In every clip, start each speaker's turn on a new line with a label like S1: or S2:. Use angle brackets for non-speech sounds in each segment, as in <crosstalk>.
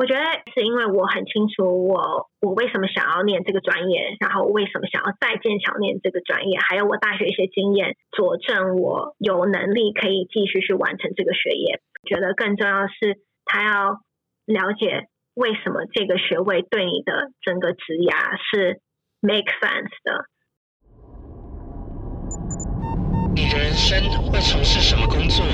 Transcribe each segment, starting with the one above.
S1: 我觉得是因为我很清楚我我为什么想要念这个专业，然后为什么想要在剑桥念这个专业，还有我大学一些经验佐证我有能力可以继续去完成这个学业。觉得更重要是，他要了解为什么这个学位对你的整个职涯是 make sense 的。
S2: 你的人生会从事什么工作？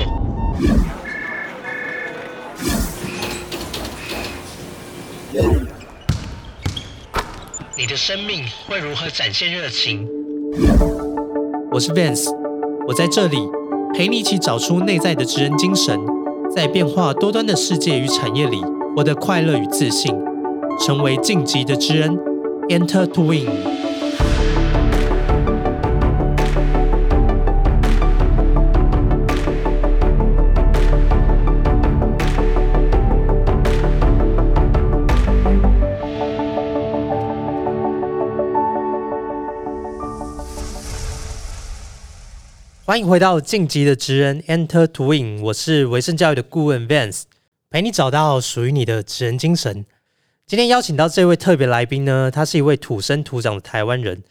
S2: 你的生命会如何展现热情？
S3: 我是 Vance，我在这里陪你一起找出内在的知恩精神，在变化多端的世界与产业里，获得快乐与自信，成为晋级的知恩，Enter to Win。欢迎回到晋级的职人 Enter to Win，我是维盛教育的顾问 Vance，陪你找到属于你的职人精神。今天邀请到这位特别来宾呢，他是一位土生土长的台湾人，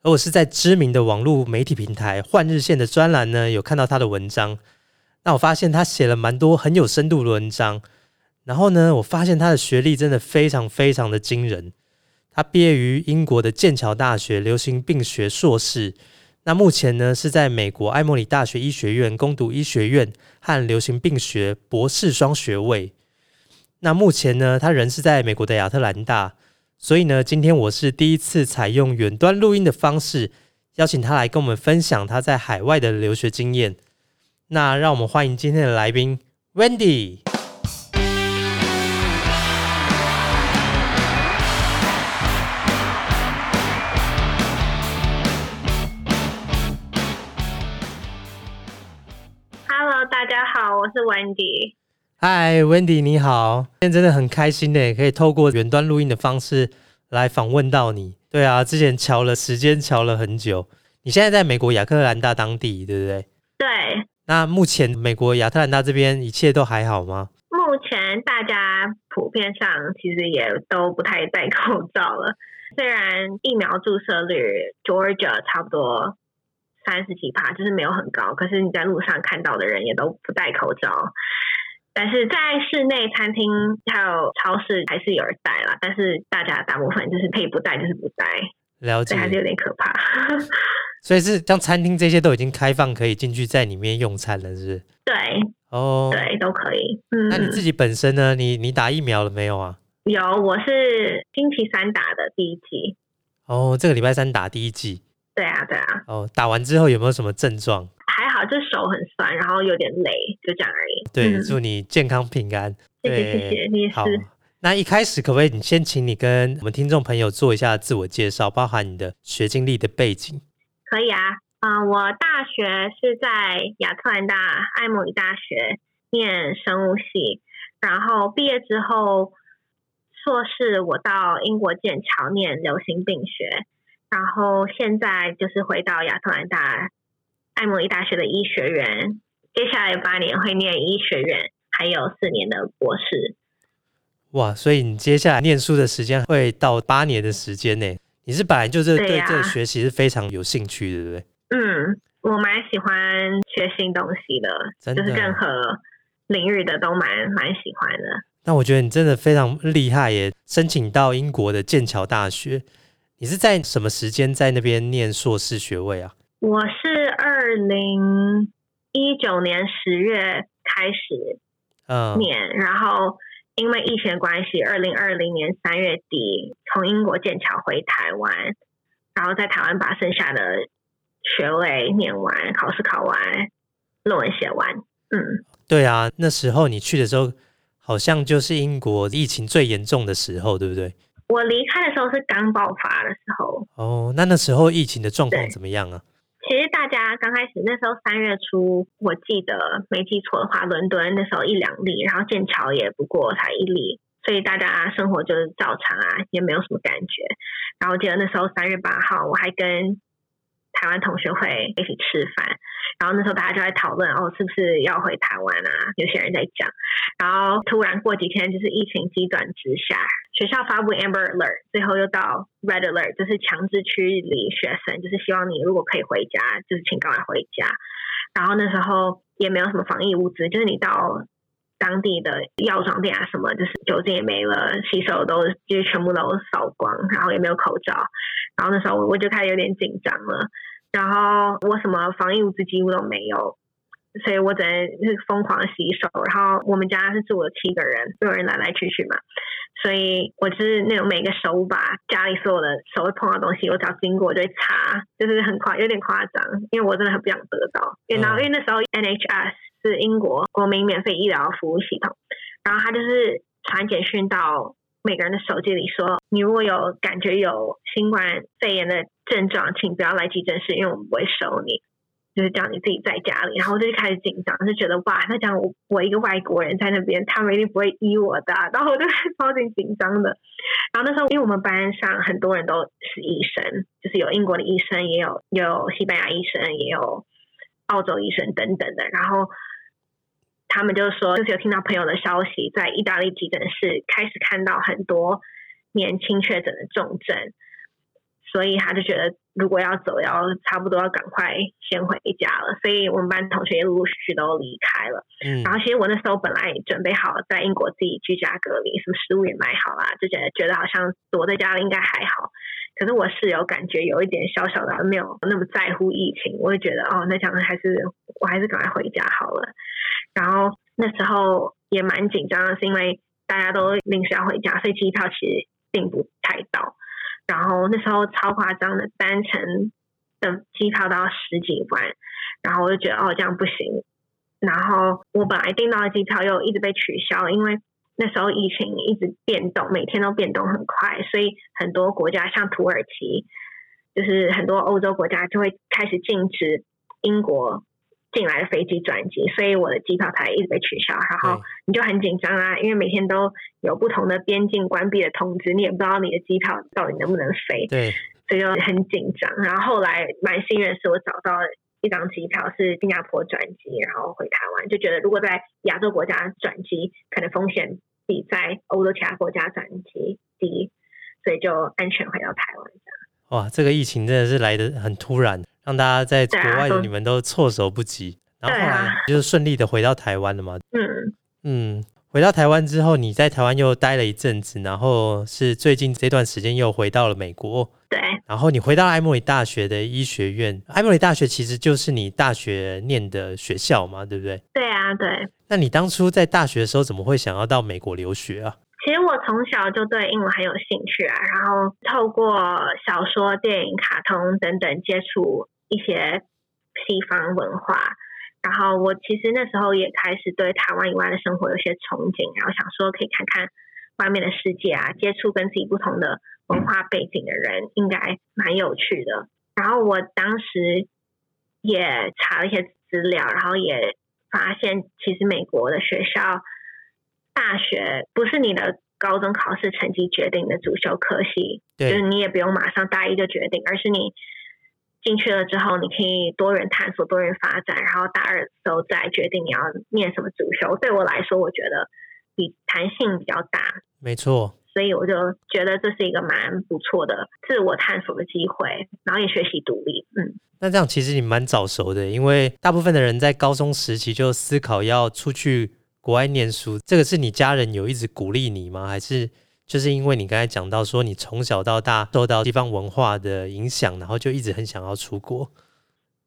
S3: 而我是在知名的网络媒体平台换日线的专栏呢，有看到他的文章。那我发现他写了蛮多很有深度的文章，然后呢，我发现他的学历真的非常非常的惊人。他毕业于英国的剑桥大学流行病学硕士。那目前呢是在美国艾默里大学医学院攻读医学院和流行病学博士双学位。那目前呢，他人是在美国的亚特兰大，所以呢，今天我是第一次采用远端录音的方式，邀请他来跟我们分享他在海外的留学经验。那让我们欢迎今天的来宾 Wendy。
S1: 我是 Wendy。
S3: 嗨，Wendy，你好！今天真的很开心呢，可以透过远端录音的方式来访问到你。对啊，之前瞧了时间，瞧了很久。你现在在美国亚特兰大当地，对不对？
S1: 对。
S3: 那目前美国亚特兰大这边一切都还好吗？
S1: 目前大家普遍上其实也都不太戴口罩了。虽然疫苗注射率 Georgia 差不多。三十几帕就是没有很高，可是你在路上看到的人也都不戴口罩。但是在室内餐厅还有超市还是有人戴啦，但是大家大部分就是可以不戴就是不戴，
S3: 了解
S1: 还是有点可怕。<laughs>
S3: 所以是像餐厅这些都已经开放可以进去在里面用餐了，是不是？
S1: 对，
S3: 哦，
S1: 对，都可以。
S3: 嗯，那你自己本身呢？你你打疫苗了没有啊？
S1: 有，我是星期三打的第一剂。
S3: 哦，这个礼拜三打第一剂。
S1: 对啊，对啊。
S3: 哦，打完之后有没有什么症状？
S1: 还好，就手很酸，然后有点累，就这样而已。
S3: 对，祝你健康平安。
S1: 谢谢，谢谢，你也是。
S3: 那一开始可不可以你先请你跟我们听众朋友做一下自我介绍，包含你的学经历的背景？
S1: 可以啊，啊，我大学是在亚特兰大艾姆里大学念生物系，然后毕业之后硕士我到英国剑桥念流行病学。然后现在就是回到亚特兰大艾默里大学的医学院，接下来八年会念医学院，还有四年的博士。
S3: 哇，所以你接下来念书的时间会到八年的时间呢？你是本来就是对这个学习是非常有兴趣，对不对？
S1: 嗯，我蛮喜欢学新东西的，就是任何领域的都蛮蛮喜欢的。
S3: 那我觉得你真的非常厉害耶！申请到英国的剑桥大学。你是在什么时间在那边念硕士学位啊？
S1: 我是二零一九年十月开始嗯念，然后因为疫情关系，二零二零年三月底从英国剑桥回台湾，然后在台湾把剩下的学位念完，考试考完，论文写完。嗯，
S3: 对啊，那时候你去的时候，好像就是英国疫情最严重的时候，对不对？
S1: 我离开的时候是刚爆发的时候
S3: 哦，那那时候疫情的状况怎么样啊？
S1: 其实大家刚开始那时候三月初，我记得没记错的话，伦敦那时候一两例，然后剑桥也不过才一例，所以大家生活就是照常啊，也没有什么感觉。然后记得那时候三月八号，我还跟台湾同学会一起吃饭，然后那时候大家就在讨论哦，是不是要回台湾啊？有些人在讲，然后突然过几天就是疫情急转直下，学校发布 Amber Alert，最后又到 Red Alert，就是强制驱离学生，就是希望你如果可以回家，就是请赶快回家。然后那时候也没有什么防疫物资，就是你到当地的药妆店啊什么，就是酒精也没了，洗手都就是全部都扫光，然后也没有口罩。然后那时候我就开始有点紧张了，然后我什么防疫物资几乎都没有，所以我只能是疯狂洗手。然后我们家是住了七个人，有人来来去去嘛，所以我是那种每个手把家里所有的手会碰到东西，我只要经过我就会擦，就是很夸有点夸张，因为我真的很不想得到。然后因为那时候 NHS 是英国国民免费医疗服务系统，然后他就是传简讯到。每个人的手机里说，你如果有感觉有新冠肺炎的症状，请不要来急诊室，因为我们不会收你，就是叫你自己在家里。然后我就开始紧张，就觉得哇，那讲我我一个外国人在那边，他们一定不会医我的。<laughs> 然后我就超级紧张的。然后那时候，因为我们班上很多人都是医生，就是有英国的医生，也有有西班牙医生，也有澳洲医生等等的。然后。他们就是说，就是有听到朋友的消息，在意大利急诊室开始看到很多年轻确诊的重症，所以他就觉得如果要走，要差不多要赶快先回家了。所以我们班同学也陆陆续续都离开了。嗯，然后其实我那时候本来准备好在英国自己居家隔离，什么食物也买好啦，就觉得觉得好像躲在家里应该还好。可是我室友感觉有一点小小的没有那么在乎疫情，我就觉得哦，那这样还是我还是赶快回家好了。然后那时候也蛮紧张的，是因为大家都临时要回家，所以机票其实并不太到。然后那时候超夸张的，单程的机票都要十几万。然后我就觉得哦，这样不行。然后我本来订到的机票又一直被取消，因为那时候疫情一直变动，每天都变动很快，所以很多国家像土耳其，就是很多欧洲国家就会开始禁止英国。进来的飞机转机，所以我的机票才一直被取消。然后你就很紧张啊，因为每天都有不同的边境关闭的通知，你也不知道你的机票到底能不能飞。
S3: 对，
S1: 所以就很紧张。然后后来蛮幸运的是，我找到一张机票是新加坡转机，然后回台湾。就觉得如果在亚洲国家转机，可能风险比在欧洲其他国家转机低，所以就安全回到台湾。这样
S3: 哇，这个疫情真的是来的很突然。让大家在国外的你们都措手不及，然后后来就是顺利的回到台湾了嘛。嗯嗯，回到台湾之后，你在台湾又待了一阵子，然后是最近这段时间又回到了美国。
S1: 对，
S3: 然后你回到埃默里大学的医学院，埃默里大学其实就是你大学念的学校嘛，对不对？
S1: 对啊，对。
S3: 那你当初在大学的时候，怎么会想要到美国留学啊？
S1: 其实我从小就对英文很有兴趣啊，然后透过小说、电影、卡通等等接触一些西方文化，然后我其实那时候也开始对台湾以外的生活有些憧憬，然后想说可以看看外面的世界啊，接触跟自己不同的文化背景的人，应该蛮有趣的。然后我当时也查了一些资料，然后也发现其实美国的学校。大学不是你的高中考试成绩决定的主修科系，就是你也不用马上大一就决定，而是你进去了之后，你可以多元探索、多元发展，然后大二的时候再决定你要念什么主修。对我来说，我觉得比弹性比较大。
S3: 没错，
S1: 所以我就觉得这是一个蛮不错的自我探索的机会，然后也学习独立。嗯，
S3: 那这样其实你蛮早熟的，因为大部分的人在高中时期就思考要出去。国外念书，这个是你家人有一直鼓励你吗？还是就是因为你刚才讲到说你从小到大受到地方文化的影响，然后就一直很想要出国？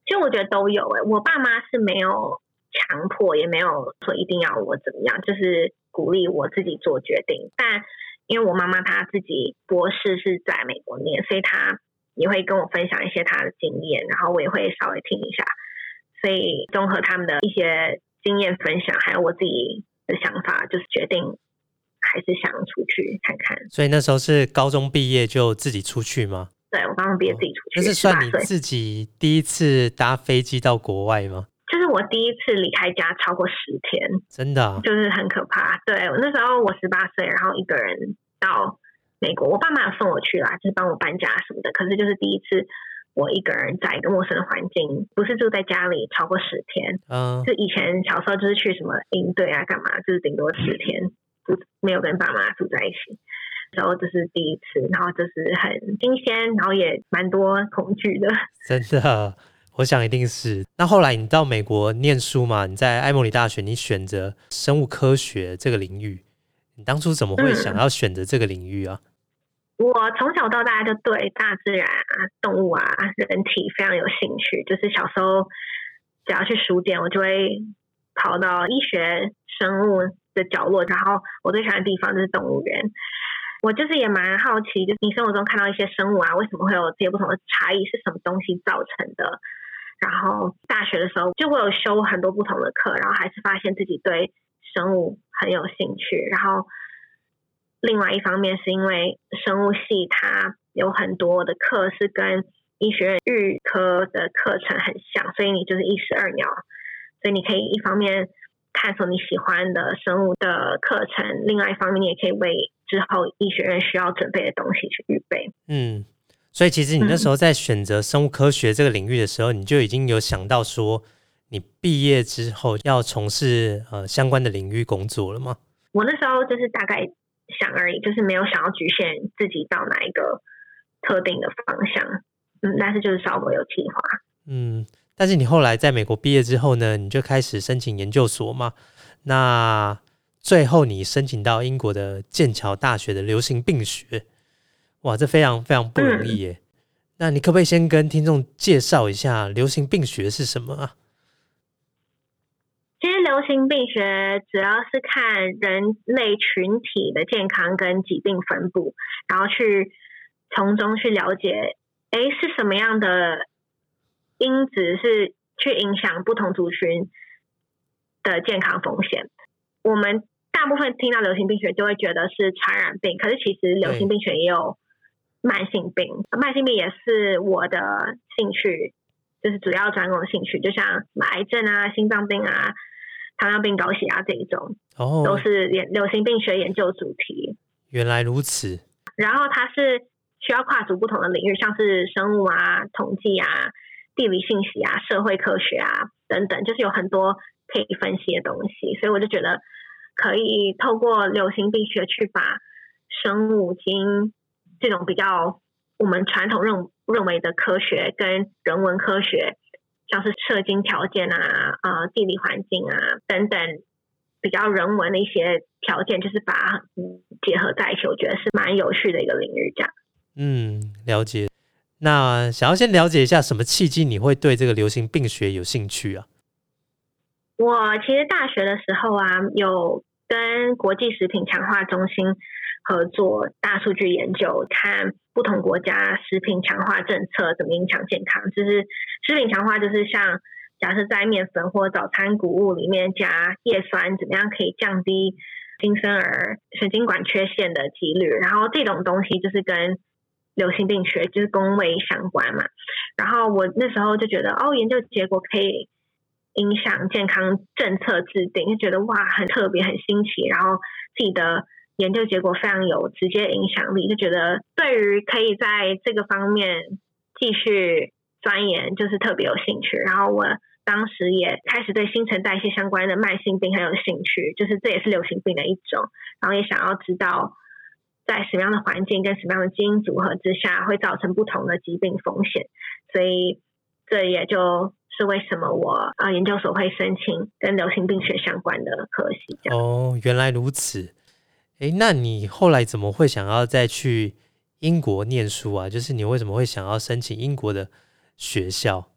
S1: 其实我觉得都有诶，我爸妈是没有强迫，也没有说一定要我怎么样，就是鼓励我自己做决定。但因为我妈妈她自己博士是在美国念，所以她也会跟我分享一些她的经验，然后我也会稍微听一下。所以综合他们的一些。经验分享，还有我自己的想法，就是决定还是想出去看看。
S3: 所以那时候是高中毕业就自己出去吗？
S1: 对，我高中毕业自己出去。
S3: 那是算你自己第一次搭飞机到国外吗？
S1: 就是我第一次离开家超过十天，
S3: 真的，
S1: 就是很可怕。对，那时候我十八岁，然后一个人到美国，我爸妈有送我去啦，就是帮我搬家什么的。可是就是第一次我一个人在一个陌生的环境，不是住在家里超过十天。
S3: 嗯，
S1: 就以前小时候就是去什么营队啊，干嘛，就是顶多十天，不没有跟爸妈住在一起。然后这是第一次，然后就是很新鲜，然后也蛮多恐惧的。
S3: 真的，我想一定是。那后来你到美国念书嘛？你在埃默里大学，你选择生物科学这个领域，你当初怎么会想要选择这个领域啊？
S1: 我从小到大就对大自然啊、动物啊、人体非常有兴趣。就是小时候只要去书店，我就会跑到医学生物的角落，然后我最喜欢的地方就是动物园。我就是也蛮好奇，就是你生活中看到一些生物啊，为什么会有这些不同的差异？是什么东西造成的？然后大学的时候就会有修很多不同的课，然后还是发现自己对生物很有兴趣。然后另外一方面是因为生物系它有很多的课是跟医学院预科的课程很像，所以你就是一石二鸟，所以你可以一方面探索你喜欢的生物的课程，另外一方面你也可以为之后医学院需要准备的东西去预备。
S3: 嗯，所以其实你那时候在选择生物科学这个领域的时候，你就已经有想到说，你毕业之后要从事呃相关的领域工作了吗？
S1: 我那时候就是大概想而已，就是没有想要局限自己到哪一个特定的方向。嗯，但是就是稍微有计划。
S3: 嗯，但是你后来在美国毕业之后呢，你就开始申请研究所嘛？那最后你申请到英国的剑桥大学的流行病学，哇，这非常非常不容易耶。那你可不可以先跟听众介绍一下流行病学是什么啊？
S1: 其实流行病学主要是看人类群体的健康跟疾病分布，然后去从中去了解，哎，是什么样的因子是去影响不同族群的健康风险。我们大部分听到流行病学就会觉得是传染病，可是其实流行病学也有慢性病，慢性病也是我的兴趣，就是主要专攻的兴趣，就像什么癌症啊、心脏病啊。糖尿病、高血压这一种，
S3: 哦，
S1: 都是研流行病学研究主题。
S3: 原来如此。
S1: 然后它是需要跨足不同的领域，像是生物啊、统计啊、地理信息啊、社会科学啊等等，就是有很多可以分析的东西。所以我就觉得可以透过流行病学去把生物经这种比较我们传统认认为的科学跟人文科学。像是射精条件啊、呃地理环境啊等等比较人文的一些条件，就是把结合在一起，我觉得是蛮有趣的一个领域。这样，
S3: 嗯，了解。那想要先了解一下，什么契机你会对这个流行病学有兴趣啊？
S1: 我其实大学的时候啊，有跟国际食品强化中心合作大数据研究，看。不同国家食品强化政策怎么影响健康？就是食品强化，就是像假设在面粉或早餐谷物里面加叶酸，怎么样可以降低新生儿神经管缺陷的几率？然后这种东西就是跟流行病学就是工位相关嘛。然后我那时候就觉得，哦，研究结果可以影响健康政策制定，就觉得哇，很特别，很新奇。然后自己的。研究结果非常有直接影响力，就觉得对于可以在这个方面继续钻研，就是特别有兴趣。然后我当时也开始对新陈代谢相关的慢性病很有兴趣，就是这也是流行病的一种。然后也想要知道在什么样的环境跟什么样的基因组合之下会造成不同的疾病风险。所以这也就是为什么我啊研究所会申请跟流行病学相关的科系。
S3: 哦，原来如此。哎，那你后来怎么会想要再去英国念书啊？就是你为什么会想要申请英国的学校？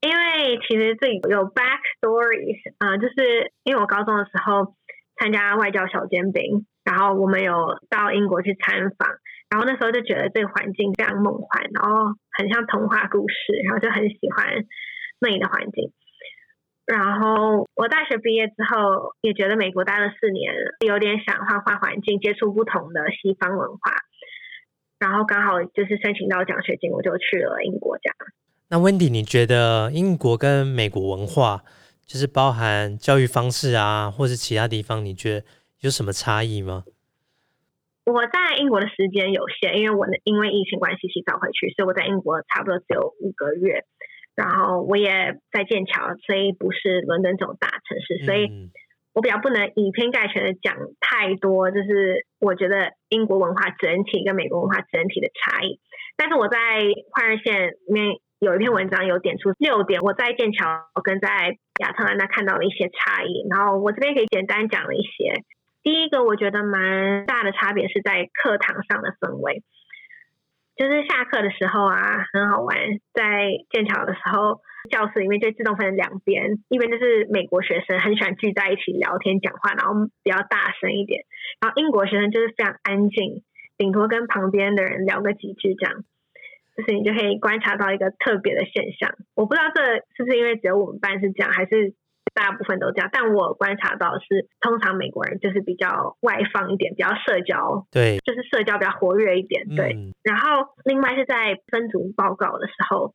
S1: 因为其实这里有 back stories 啊，就是因为我高中的时候参加外交小尖兵，然后我们有到英国去参访，然后那时候就觉得这个环境非常梦幻，然后很像童话故事，然后就很喜欢那里的环境。然后我大学毕业之后，也觉得美国待了四年，有点想换换环境，接触不同的西方文化。然后刚好就是申请到奖学金，我就去了英国。这样。
S3: 那 Wendy，你觉得英国跟美国文化，就是包含教育方式啊，或是其他地方，你觉得有什么差异吗？
S1: 我在英国的时间有限，因为我因为疫情关系提早回去，所以我在英国差不多只有五个月。然后我也在剑桥，所以不是伦敦这种大城市，所以
S3: 嗯
S1: 我比较不能以偏概全的讲太多，就是我觉得英国文化整体跟美国文化整体的差异。但是我在换日线里面有一篇文章有点出六点，我在剑桥跟在亚特兰大看到了一些差异，然后我这边可以简单讲了一些。第一个我觉得蛮大的差别是在课堂上的氛围，就是下课的时候啊，很好玩。在剑桥的时候，教室里面就自动分成两边，一边就是美国学生很喜欢聚在一起聊天讲话，然后比较大声一点；然后英国学生就是非常安静，顶多跟旁边的人聊个几句这样。就是你就可以观察到一个特别的现象。我不知道这是不是因为只有我们班是这样，还是大部分都这样。但我观察到是，通常美国人就是比较外放一点，比较社交，
S3: 对，
S1: 就是社交比较活跃一点。对，
S3: 嗯
S1: 然后另外是在分组报告的时候，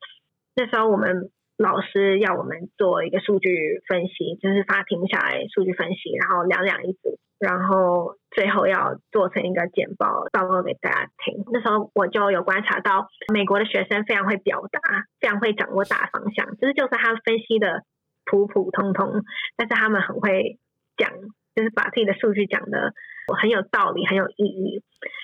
S1: 那时候我们老师要我们做一个数据分析，就是发停下来数据分析，然后两两一组，然后最后要做成一个简报报告给大家听。那时候我就有观察到，美国的学生非常会表达，非常会掌握大方向，就是就算他分析的普普通通，但是他们很会讲，就是把自己的数据讲的很有道理，很有意义。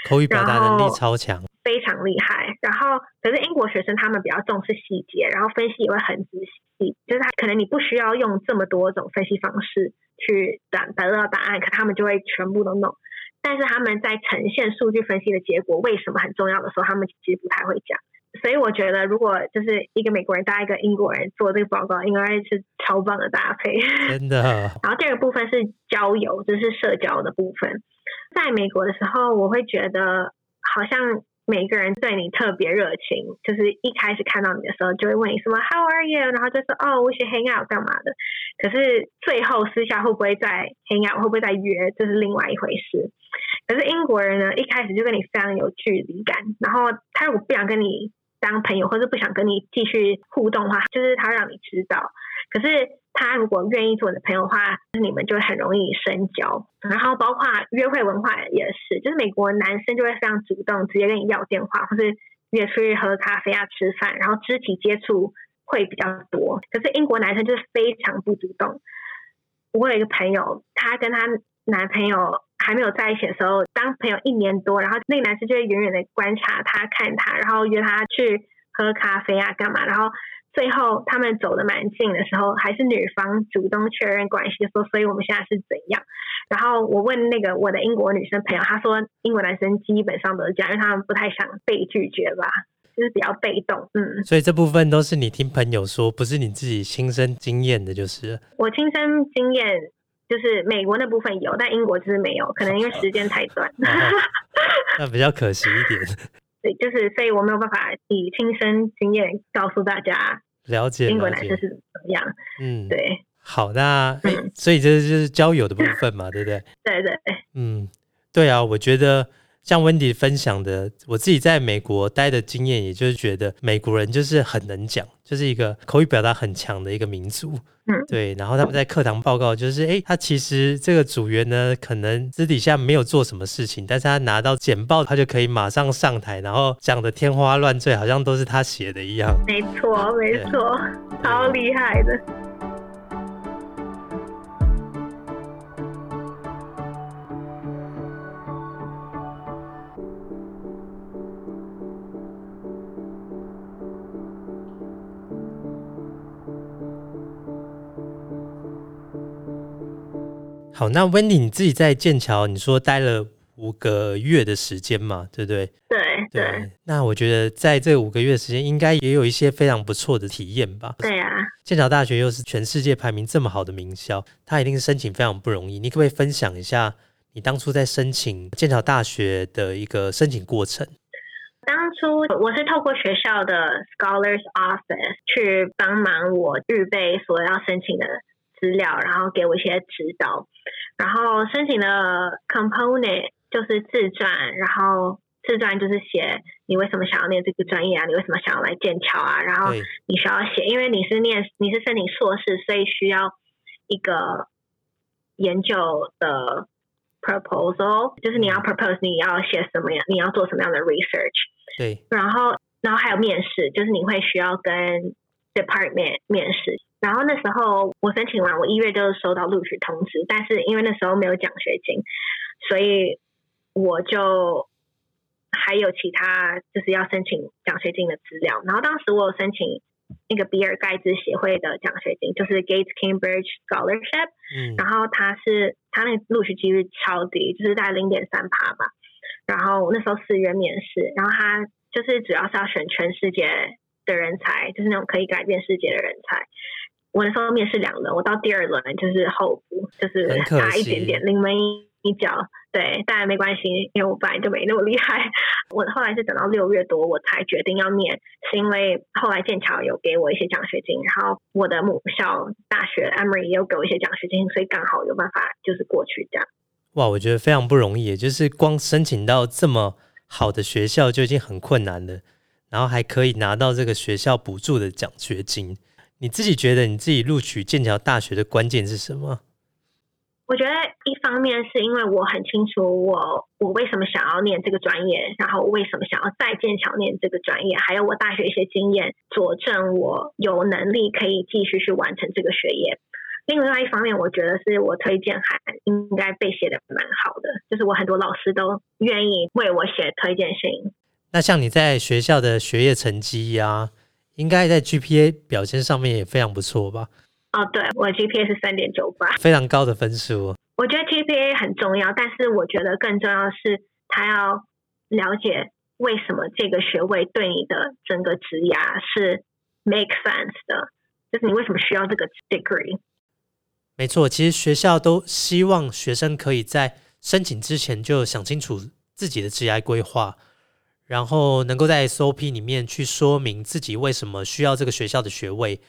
S3: 口语表达能力超强，
S1: 非常厉害。然后，可是英国学生他们比较重视细节，然后分析也会很仔细。就是他可能你不需要用这么多种分析方式去得得到答案，可他们就会全部都弄。但是他们在呈现数据分析的结果为什么很重要的时候，他们其实不太会讲。所以我觉得，如果就是一个美国人搭一个英国人做这个报告，应该是超棒的搭配。
S3: 真的，<laughs>
S1: 然后第二个部分是交友，就是社交的部分。在美国的时候，我会觉得好像每个人对你特别热情，就是一开始看到你的时候就会问你什么 How are you，然后就说哦，we should hang out 干嘛的。可是最后私下会不会再 hang out，会不会再约，这是另外一回事。可是英国人呢，一开始就跟你非常有距离感，然后他如果不想跟你当朋友，或是不想跟你继续互动的话，就是他让你知道。可是他如果愿意做你的朋友的话，你们就会很容易深交。然后包括约会文化也是，就是美国男生就会非常主动，直接跟你要电话，或是约出去喝咖啡啊、吃饭，然后肢体接触会比较多。可是英国男生就是非常不主动。我有一个朋友，她跟她男朋友还没有在一起的时候，当朋友一年多，然后那个男生就会远远的观察他、看他，然后约他去喝咖啡啊、干嘛，然后最后他们走的蛮近的时候，还是女方主动确认关系，说所以我们现在是怎样。然后我问那个我的英国女生朋友，她说英国男生基本上都是这样，因为他们不太想被拒绝吧，就是比较被动。嗯，
S3: 所以这部分都是你听朋友说，不是你自己亲身经验的，就是
S1: 我亲身经验就是美国那部分有，但英国就是没有，可能因为时间太短。<laughs>
S3: 那比较可惜一点。<laughs>
S1: 对，就是所以我没有办法以亲身经验告诉大家
S3: 了解，
S1: 英国，男生是怎么样。
S3: 嗯，
S1: 对，
S3: 好，那、所以这就是交友的部分嘛，对不对？<laughs>
S1: 对对对，
S3: 嗯，对啊，我觉得像温迪分享的，我自己在美国待的经验，也就是觉得美国人就是很能讲，就是一个口语表达很强的一个民族。
S1: 嗯
S3: 对，然后他们在课堂报告就是，诶，他其实这个组员呢，可能私底下没有做什么事情，但是他拿到简报，他就可以马上上台，然后讲的天花乱坠，好像都是他写的一样。
S1: 没错没错，超厉害的。
S3: 好，那温迪你自己在剑桥，你说待了五个月的时间嘛，对不对？
S1: 对对
S3: 那我觉得在这五个月的时间，应该也有一些非常不错的体验吧。
S1: 对啊，
S3: 剑桥大学又是全世界排名这么好的名校，它一定是申请非常不容易。你可不可以分享一下你当初在申请剑桥大学的一个申请过程？
S1: 当初我是透过学校的 Scholars Office 去帮忙我预备所要申请的资料，然后给我一些指导。然后申请的 component 就是自传，然后自传就是写你为什么想要念这个专业啊，你为什么想要来剑桥啊，然后，你需要写，因为你是念你是申请硕士，所以需要一个研究的 proposal，就是你要 propose 你要写什么样，你要做什么样的 research，
S3: 对，
S1: 然后然后还有面试，就是你会需要跟 department 面试。然后那时候我申请完，我一月就收到录取通知，但是因为那时候没有奖学金，所以我就还有其他就是要申请奖学金的资料。然后当时我有申请那个比尔盖茨协会的奖学金，就是 Gates Cambridge Scholarship，
S3: 嗯，
S1: 然后他是他那个录取几率超低，就是在零点三趴吧。然后那时候四月面试，然后他就是主要是要选全世界的人才，就是那种可以改变世界的人才。我那时候面试两轮，我到第二轮就是候补，就是差一点点，临门一脚。对，但没关系，因为我本来就没那么厉害。我后来是等到六月多，我才决定要念，是因为后来剑桥有给我一些奖学金，然后我的母校大学 Emory 也有给我一些奖学金，所以刚好有办法就是过去这样。
S3: 哇，我觉得非常不容易耶，就是光申请到这么好的学校就已经很困难了，然后还可以拿到这个学校补助的奖学金。你自己觉得你自己录取剑桥大学的关键是什么？
S1: 我觉得一方面是因为我很清楚我我为什么想要念这个专业，然后为什么想要在剑桥念这个专业，还有我大学一些经验佐证我有能力可以继续去完成这个学业。另外一方面，我觉得是我推荐函应该被写的蛮好的，就是我很多老师都愿意为我写推荐信。
S3: 那像你在学校的学业成绩呀、应该在 GPA 表现上面也非常不错吧？
S1: 哦，对，我 GPA 是三点九八。
S3: 非常高的分数哦。
S1: 我觉得 GPA 很重要，但是我觉得更重要的是他要了解为什么这个学位对你的整个职涯是 make sense 的，就是你为什么需要这个 degree。
S3: 没错，其实学校都希望学生可以在申请之前就想清楚自己的职业规划，然后能够在 SOP 里面去说明自己为什么需要这个学校的学位，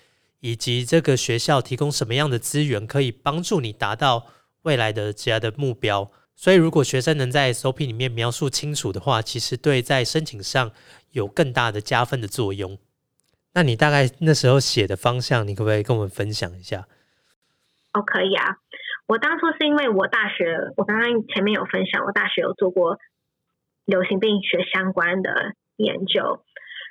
S3: 以及这个学校提供什么样的资源可以帮助你达到未来的职业的目标。所以，如果学生能在 SOP 里面描述清楚的话，其实对在申请上有更大的加分的作用。那你大概那时候写的方向，你可不可以跟我们分享一下？
S1: 哦，可以啊。我当初是因为我大学，我刚刚前面有分享，我大学有做过流行病学相关的研究，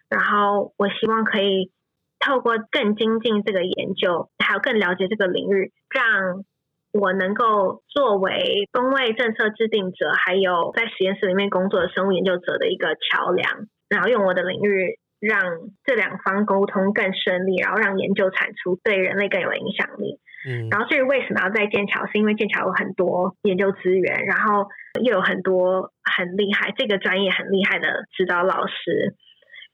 S1: 然后我希望可以透过更精进这个研究，还有更了解这个领域，让我能够作为工位政策制定者，还有在实验室里面工作的生物研究者的一个桥梁，然后用我的领域让这两方沟通更顺利，然后让研究产出对人类更有影响力。
S3: 嗯，
S1: 然后至于为什么要在剑桥，是因为剑桥有很多研究资源，然后又有很多很厉害这个专业很厉害的指导老师，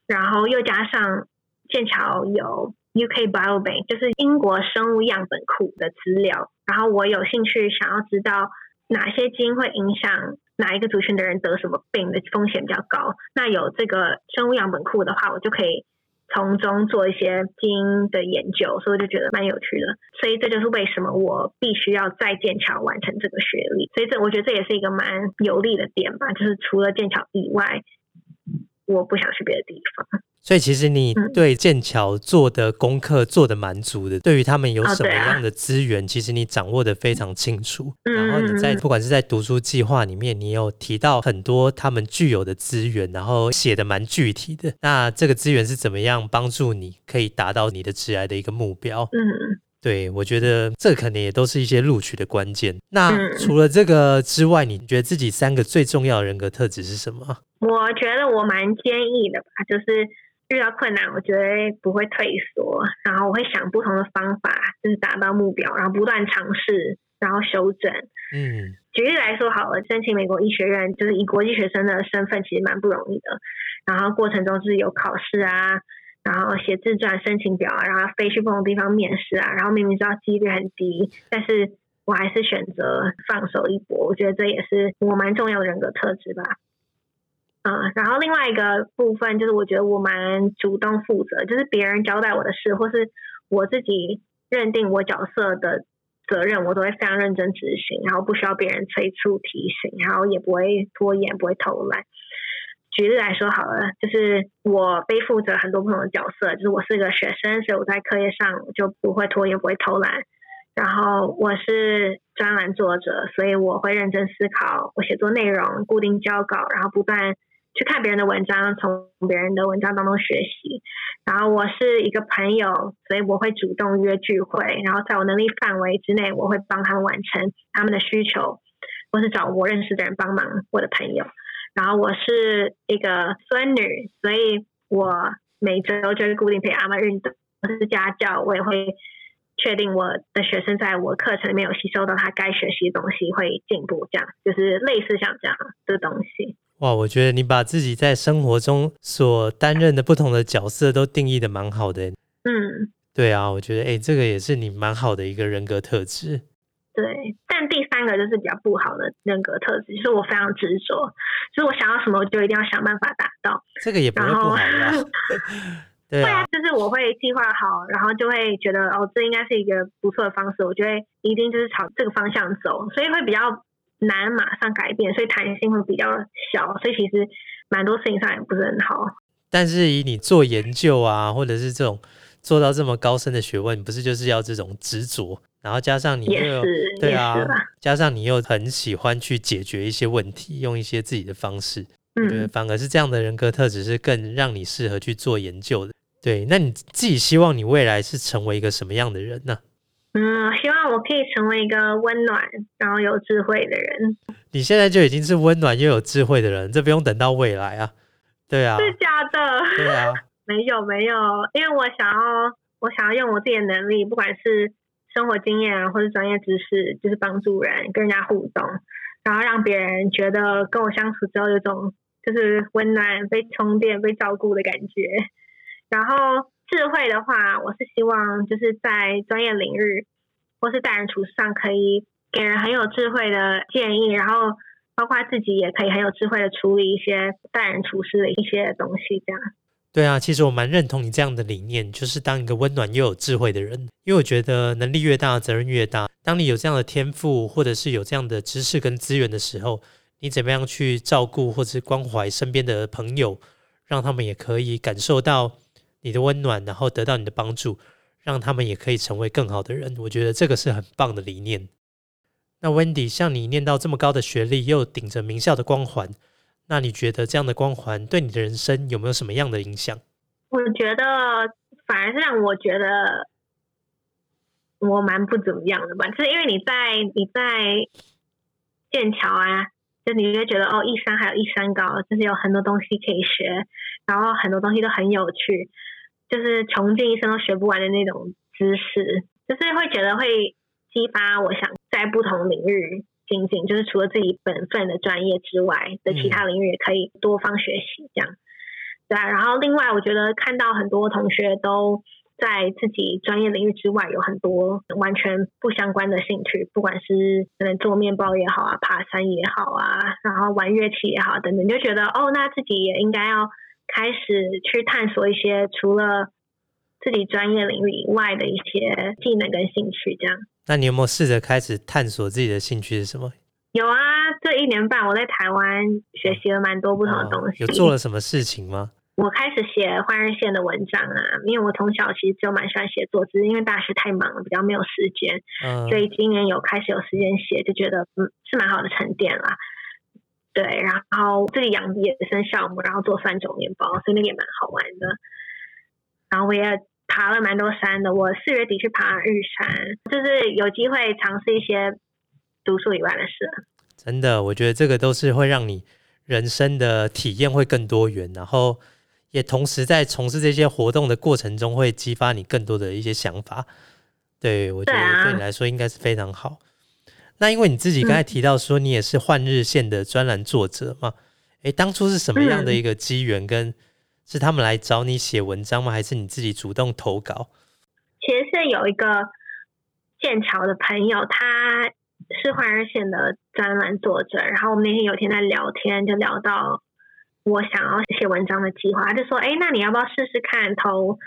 S1: 然后又加上剑桥有 UK Biobank，就是英国生物样本库的资料，然后我有兴趣想要知道哪些基因会影响哪一个族群的人得什么病的风险比较高，那有这个生物样本库的话，我就可以。从中做一些基因的研究，所以我就觉得蛮有趣的。所以这就是为什么我必须要在剑桥完成这个学历。所以这我觉得这也是一个蛮有利的点吧，就是除了剑桥以外，我不想去别的地方。
S3: 所以其实你
S1: 嗯
S3: 对剑桥做的功课做的蛮足的，对于他们有什么样的资源，其实你掌握的非常清楚。
S1: 嗯
S3: 然后你在不管是在读书计划里面，你有提到很多他们具有的资源，然后写的蛮具体的。那这个资源是怎么样帮助你可以达到你的职涯的一个目标？
S1: 嗯，
S3: 对我觉得这可能也都是一些录取的关键。那
S1: 嗯
S3: 除了这个之外，你觉得自己三个最重要的人格特质是什么？
S1: 我觉得我蛮坚毅的吧，就是遇到困难，我绝对不会退缩，然后我会想不同的方法，就是达到目标，然后不断尝试，然后修正。
S3: 嗯
S1: 举例来说好了，申请美国医学院，就是以国际学生的身份，其实蛮不容易的。然后过程中就是有考试啊，然后写自传、申请表啊，然后飞去不同地方面试啊，然后明明知道几率很低，但是我还是选择放手一搏。我觉得这也是我蛮重要的人格特质吧。嗯，然后另外一个部分就是，我觉得我蛮主动负责，就是别人交代我的事，或是我自己认定我角色的责任，我都会非常认真执行，然后不需要别人催促提醒，然后也不会拖延，不会偷懒。举例来说好了，就是我背负着很多不同的角色，就是我是个学生，所以我在课业上就不会拖延，不会偷懒。然后我是专栏作者，所以我会认真思考我写作内容，固定交稿，然后不断去看别人的文章，从别人的文章当中学习。然后我是一个朋友，所以我会主动约聚会，然后在我能力范围之内，我会帮他们完成他们的需求，或是找我认识的人帮忙，我的朋友。然后我是一个孙女，所以我每周就是固定陪阿妈运动。我是家教，我也会。确定我的学生在我课程里面有吸收到他该学习的东西，会进步，这样就是类似像这样的东西。
S3: 哇，我觉得你把自己在生活中所担任的不同的角色都定义的蛮好的。
S1: 嗯，
S3: 对啊，我觉得哎，这个也是你蛮好的一个人格特质。
S1: 对，但第三个就是比较不好的人格特质，就是我非常执着，就是我想要什么，我就一定要想办法达到。
S3: 这个也不会不好呀。<laughs>
S1: 对啊，就是我会计划好，然后就会觉得哦，这应该是一个不错的方式，我觉得一定就是朝这个方向走，所以会比较难马上改变，所以弹性会比较小，所以其实蛮多事情上也不是很好。
S3: 但是以你做研究啊，或者是这种做到这么高深的学问，不是就是要这种执着，然后加上你又对啊，加上你又很喜欢去解决一些问题，用一些自己的方式，嗯觉得反而是这样的人格特质是更让你适合去做研究的。对，那你自己希望你未来是成为一个什么样的人呢？
S1: 嗯，希望我可以成为一个温暖然后有智慧的人。
S3: 你现在就已经是温暖又有智慧的人，这不用等到未来啊。对啊，
S1: 是假的。
S3: 对啊，<laughs>
S1: 没有没有，因为我想要我想要用我自己的能力，不管是生活经验啊，或是专业知识，就是帮助人跟人家互动，然后让别人觉得跟我相处之后有种就是温暖、被充电、被照顾的感觉。然后智慧的话，我是希望就是在专业领域或是待人处事上，可以给人很有智慧的建议，然后包括自己也可以很有智慧的处理一些待人处事的一些东西。这样
S3: 对啊，其实我蛮认同你这样的理念，就是当一个温暖又有智慧的人。因为我觉得能力越大，责任越大。当你有这样的天赋，或者是有这样的知识跟资源的时候，你怎么样去照顾或者关怀身边的朋友，让他们也可以感受到。你的温暖，然后得到你的帮助，让他们也可以成为更好的人。我觉得这个是很棒的理念。那 Wendy，像你念到这么高的学历，又顶着名校的光环，那你觉得这样的光环对你的人生有没有什么样的影响？
S1: 我觉得反而是让我觉得我蛮不怎么样的吧，就是因为你在你在剑桥啊。就你会觉得哦，一山还有一山高，就是有很多东西可以学，然后很多东西都很有趣，就是穷尽一生都学不完的那种知识，就是会觉得会激发我想在不同领域精进，就是除了自己本分的专业之外的其他领域也可以多方学习，这样对啊。然后另外，我觉得看到很多同学都。在自己专业领域之外，有很多完全不相关的兴趣，不管是可能做面包也好啊，爬山也好啊，然后玩乐器也好等等，就觉得哦，那自己也应该要开始去探索一些除了自己专业领域以外的一些技能跟兴趣。这样，
S3: 那你有没有试着开始探索自己的兴趣是什么？
S1: 有啊，这一年半我在台湾学习了蛮多不同的东西。
S3: 有做了什么事情吗？
S1: 我开始写换日线的文章啊，因为我从小其实就蛮喜欢写作，只是因为大学太忙了，比较没有时间，所以今年有开始有时间写，就觉得嗯是蛮好的沉淀啦。对，然后自己养野生酵母，然后做酸种面包，所以那个也蛮好玩的。然后我也爬了蛮多山的，我四月底去爬日山，就是有机会尝试一些读书以外的事。
S3: 真的，我觉得这个都是会让你人生的体验会更多元，然后。也同时在从事这些活动的过程中，会激发你更多的一些想法。对我觉得对你来说应该是非常好。那因为你自己刚才提到说你也是换日线的专栏作者嘛？哎，当初是什么样的一个机缘？跟是他们来找你写文章吗？还是你自己主动投稿？
S1: 其实是有一个剑桥的朋友，他是换日线的专栏作者，然后我们那天有天在聊天，就聊到。我想要写文章的计划，他就说：“哎，那你要不要试试看投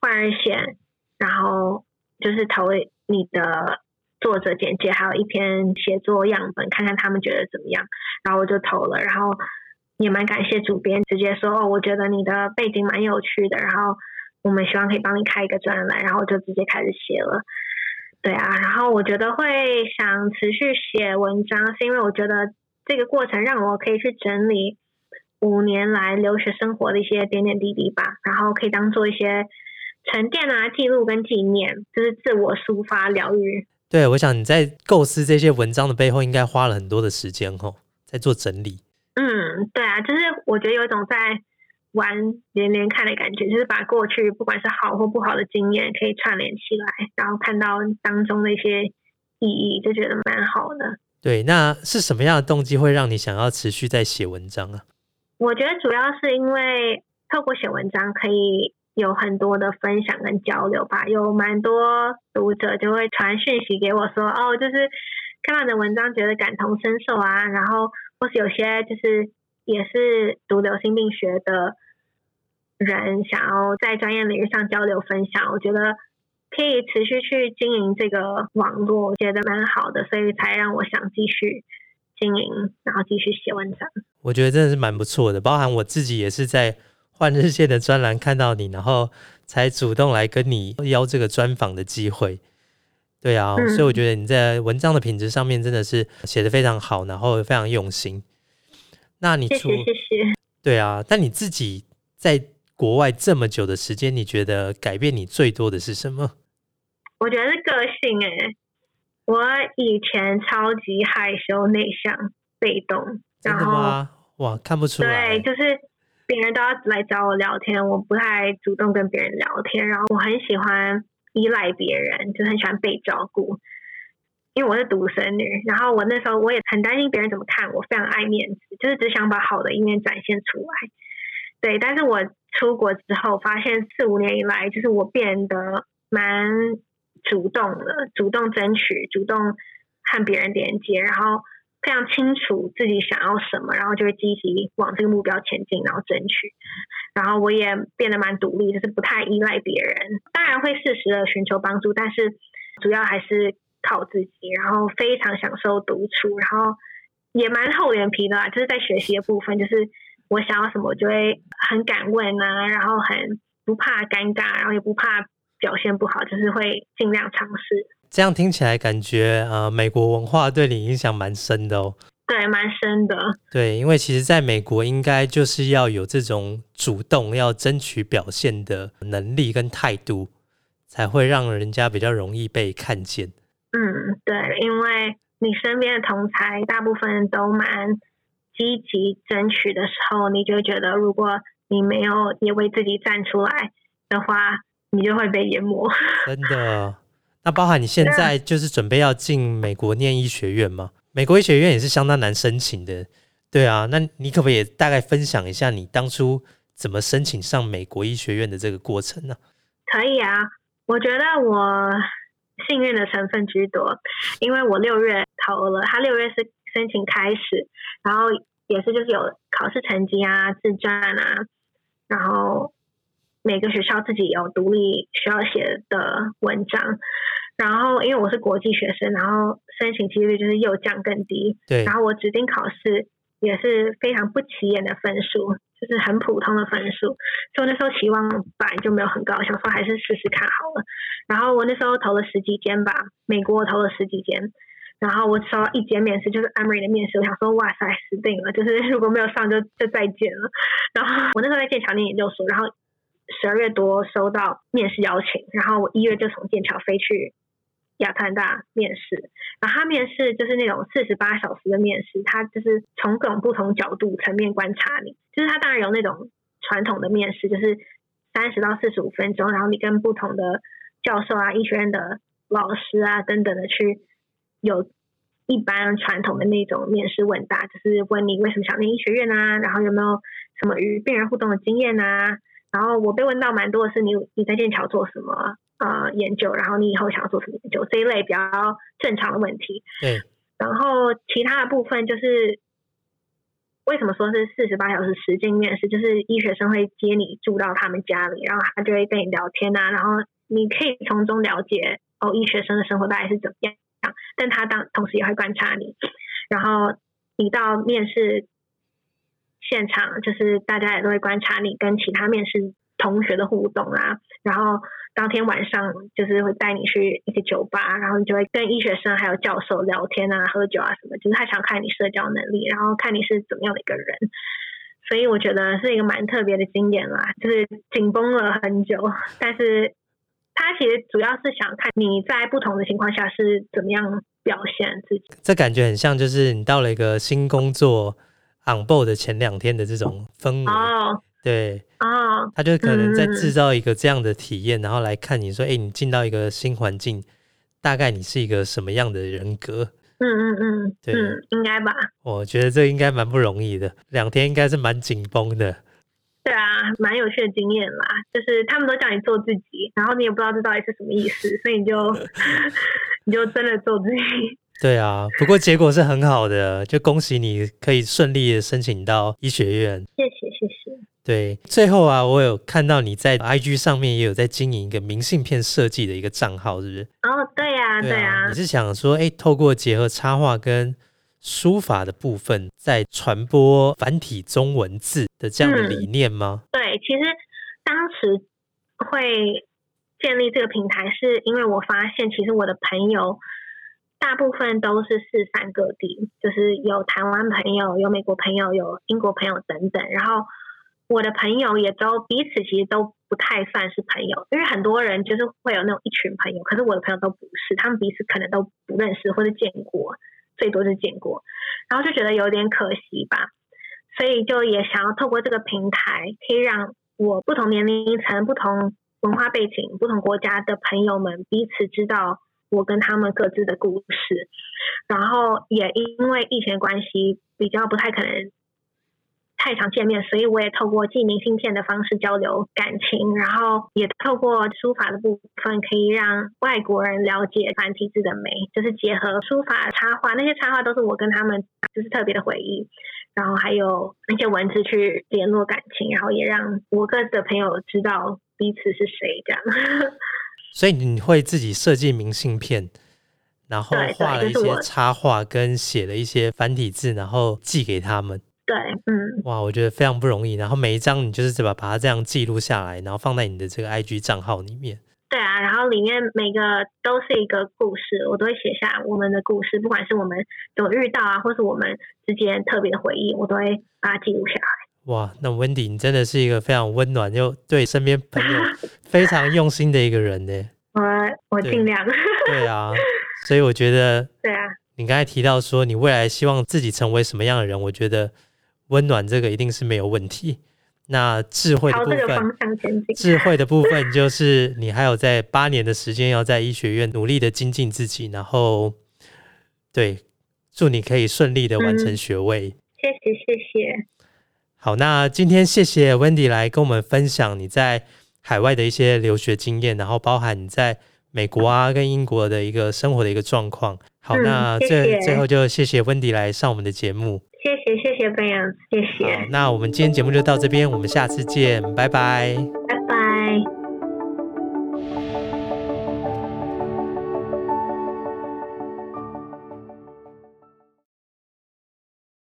S1: 换日线？然后就是投你的作者简介，还有一篇写作样本，看看他们觉得怎么样。”然后我就投了，然后也蛮感谢主编，直接说：“哦，我觉得你的背景蛮有趣的，然后我们希望可以帮你开一个专栏。”然后就直接开始写了。对啊，然后我觉得会想持续写文章，是因为我觉得这个过程让我可以去整理五年来留学生活的一些点点滴滴吧，然后可以当做一些沉淀啊、记录跟纪念，就是自我抒发、疗愈。
S3: 对，我想你在构思这些文章的背后，应该花了很多的时间哦，在做整理。
S1: 嗯，对啊，就是我觉得有一种在玩连连看的感觉，就是把过去不管是好或不好的经验可以串联起来，然后看到当中的一些意义，就觉得蛮好的。
S3: 对，那是什么样的动机会让你想要持续在写文章啊？
S1: 我觉得主要是因为透过写文章可以有很多的分享跟交流吧，有蛮多读者就会传讯息给我说，哦，就是看到你的文章觉得感同身受啊，然后或是有些就是也是读流行病学的人想要在专业领域上交流分享，我觉得可以持续去经营这个网络，我觉得蛮好的，所以才让我想继续经营，然后继续写文章。
S3: 我觉得真的是蛮不错的，包含我自己也是在换日线的专栏看到你，然后才主动来跟你邀这个专访的机会。对啊，
S1: 嗯
S3: 所以我觉得你在文章的品质上面真的是写的非常好，然后非常用心。那你除
S1: 谢谢谢谢。
S3: 对啊，但你自己在国外这么久的时间，你觉得改变你最多的是什么？
S1: 我觉得是个性诶、我以前超级害羞、内向、被动，
S3: 真
S1: 然后
S3: 的吗？哇，看不出来
S1: 对，。就是别人都要来找我聊天，我不太主动跟别人聊天，然后我很喜欢依赖别人，就很喜欢被照顾。因为我是独生女，然后我那时候我也很担心别人怎么看我，非常爱面子，就是只想把好的一面展现出来。对，但是我出国之后，发现四五年以来，就是我变得蛮主动的，主动争取，主动和别人连接，然后非常清楚自己想要什么，然后就会积极往这个目标前进，然后争取。然后我也变得蛮独立，就是不太依赖别人，当然会适时的寻求帮助，但是主要还是靠自己。然后非常享受独处，然后也蛮厚脸皮的啦，就是在学习的部分，就是我想要什么，我就会很敢问啊，然后很不怕尴尬，然后也不怕表现不好，就是会尽量尝试。
S3: 这样听起来感觉呃，美国文化对你影响蛮深的哦。
S1: 对，蛮深的。
S3: 对，因为其实在美国应该就是要有这种主动要争取表现的能力跟态度，才会让人家比较容易被看见。
S1: 嗯，对，因为你身边的同才大部分都蛮积极争取的时候，你就会觉得，如果你没有也为自己站出来的话，你就会被淹没。
S3: 真的。那包含你现在就是准备要进美国念医学院吗？美国医学院也是相当难申请的，对啊。那你可不可以也大概分享一下你当初怎么申请上美国医学院的这个过程呢、
S1: 可以啊，我觉得我幸运的成分居多，因为我六月投了，他六月是申请开始，然后也是就是有考试成绩啊、自传啊，然后每个学校自己有独立需要写的文章，然后因为我是国际学生，然后申请几率就是又降更低，
S3: 对
S1: 然后我指定考试也是非常不起眼的分数，就是很普通的分数，所以我那时候期望本来就没有很高，想说还是试试看好了。然后我那时候投了十几间吧，美国我投了十几间，然后我收到一间面试，就是 Emory 的面试，我想说哇塞，死定了，就是如果没有上就就再见了。然后我那时候在剑桥念研究所，然后十二月多收到面试邀请，然后我一月就从剑桥飞去亚特兰大面试。然后他面试就是那种四十八小时的面试，他就是从各种不同角度层面观察你。就是他当然有那种传统的面试，就是三十到四十五分钟，然后你跟不同的教授啊、医学院的老师啊等等的去有一般传统的那种面试问答，就是问你为什么想念医学院啊，然后有没有什么与病人互动的经验啊。然后我被问到蛮多的是你你在剑桥做什么呃研究，然后你以后想要做什么研究这一类比较正常的问题。
S3: 对，
S1: 然后其他的部分就是为什么说是四十八小时实境面试？就是医学生会接你住到他们家里，然后他就会跟你聊天啊，然后你可以从中了解哦，医学生的生活大概是怎么样。但他当同时也会观察你，然后你到面试现场，就是大家也都会观察你跟其他面试同学的互动啊，然后当天晚上就是会带你去一个酒吧，然后你就会跟医学生还有教授聊天啊、喝酒啊什么，就是他想看你社交能力，然后看你是怎么样的一个人。所以我觉得是一个蛮特别的经验啦，就是紧绷了很久，但是他其实主要是想看你在不同的情况下是怎么样表现自己。
S3: 这感觉很像，就是你到了一个新工作 on board 的前两天的这种氛围。
S1: 哦
S3: 对，
S1: 啊，
S3: 他就可能在制造一个这样的体验，然后来看你说，哎，你进到一个新环境，大概你是一个什么样的人格？
S1: 嗯嗯嗯
S3: 对
S1: 嗯，应该吧。
S3: 我觉得这应该蛮不容易的，两天应该是蛮紧绷的。
S1: 对啊，蛮有趣的经验啦。就是他们都叫你做自己，然后你也不知道这到底是什么意思，所以你就 <laughs> 你就真的做自己。
S3: 对啊，不过结果是很好的，就恭喜你可以顺利的申请到医学院。
S1: 谢谢谢谢。
S3: 对，最后啊，我有看到你在 IG 上面也有在经营一个明信片设计的一个账号，是不是？
S1: 哦，对呀、对呀、
S3: 你是想说，哎，透过结合插画跟书法的部分，在传播繁体中文字的这样的理念吗？
S1: 对，其实当时会建立这个平台，是因为我发现，其实我的朋友大部分都是四散各地，就是有台湾朋友、有美国朋友、有英国朋友等等。然后我的朋友也都彼此其实都不太算是朋友，因为很多人就是会有那种一群朋友，可是我的朋友都不是，他们彼此可能都不认识或者见过，最多是见过，然后就觉得有点可惜吧。所以就也想要透过这个平台，可以让我不同年龄层、不同文化背景、不同国家的朋友们彼此知道我跟他们各自的故事。然后也因为疫情关系，比较不太可能太常见面，所以我也透过寄明信片的方式交流感情，然后也透过书法的部分，可以让外国人了解繁体字的美，就是结合书法插画，那些插画都是我跟他们就是特别的回忆。然后还有那些文字去联络感情，然后也让我各自的朋友知道彼此是谁，这样。<laughs>
S3: 所以你会自己设计明信片，然后画了一些插画，跟写了一些繁体字，然后寄给他们。
S1: 对，嗯，
S3: 哇，我觉得非常不容易。然后每一张你就是把把它这样记录下来，然后放在你的这个 IG 账号里面。
S1: 对啊。然后里面每个都是一个故事，我都会写下我们的故事，不管是我们怎么遇到啊，或是我们之间特别的回忆，我都会把它记录下来。
S3: 哇，那 Wendy 你真的是一个非常温暖又对身边朋友 <laughs> 非常用心的一个人呢。<laughs>
S1: 我我
S3: 对
S1: 尽量。<laughs>
S3: 对啊，所以我觉得
S1: 对啊，
S3: 你刚才提到说你未来希望自己成为什么样的人，我觉得温暖这个一定是没有问题。那智慧的部分。智慧的部分就是你还有在八年的时间要在医学院努力的精进自己，然后对，祝你可以顺利的完成
S1: 嗯
S3: 学位。
S1: 谢谢谢谢。
S3: 好，那今天谢谢 Wendy 来跟我们分享你在海外的一些留学经验，然后包含你在美国啊跟英国的一个生活的一个状况。好，
S1: 嗯
S3: 那最最后就谢谢 Wendy 来上我们的节目。
S1: 谢谢谢谢 Ben，谢谢，，
S3: 那我们今天节目就到这边，我们下次见，拜拜。
S1: 拜拜。